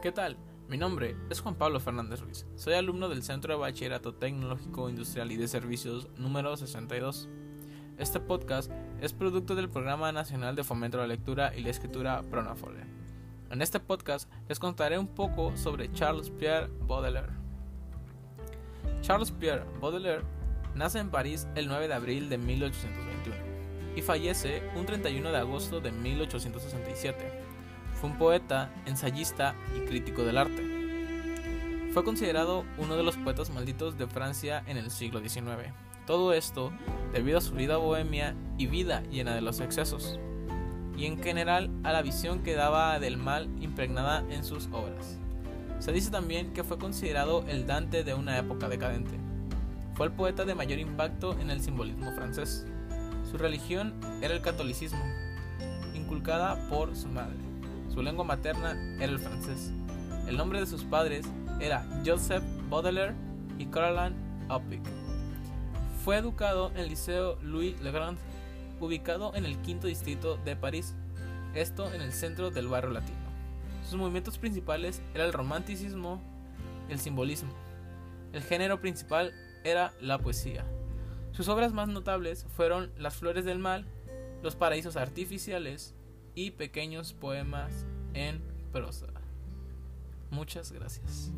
¿Qué tal? Mi nombre es Juan Pablo Fernández Ruiz. Soy alumno del Centro de Bachillerato Tecnológico Industrial y de Servicios número 62. Este podcast es producto del Programa Nacional de Fomento a la Lectura y la Escritura Pronafole. En este podcast les contaré un poco sobre Charles Pierre Baudelaire. Charles Pierre Baudelaire nace en París el 9 de abril de 1821 y fallece un 31 de agosto de 1867 fue un poeta, ensayista y crítico del arte. Fue considerado uno de los poetas malditos de Francia en el siglo XIX. Todo esto debido a su vida bohemia y vida llena de los excesos, y en general a la visión que daba del mal impregnada en sus obras. Se dice también que fue considerado el Dante de una época decadente. Fue el poeta de mayor impacto en el simbolismo francés. Su religión era el catolicismo, inculcada por su madre. Su lengua materna era el francés. El nombre de sus padres era Joseph Baudelaire y Caroline Opic. Fue educado en el Liceo Louis Le Grand, ubicado en el quinto distrito de París, esto en el centro del barrio latino. Sus movimientos principales eran el romanticismo el simbolismo. El género principal era la poesía. Sus obras más notables fueron Las Flores del Mal, Los Paraísos Artificiales, y pequeños poemas en prosa. Muchas gracias.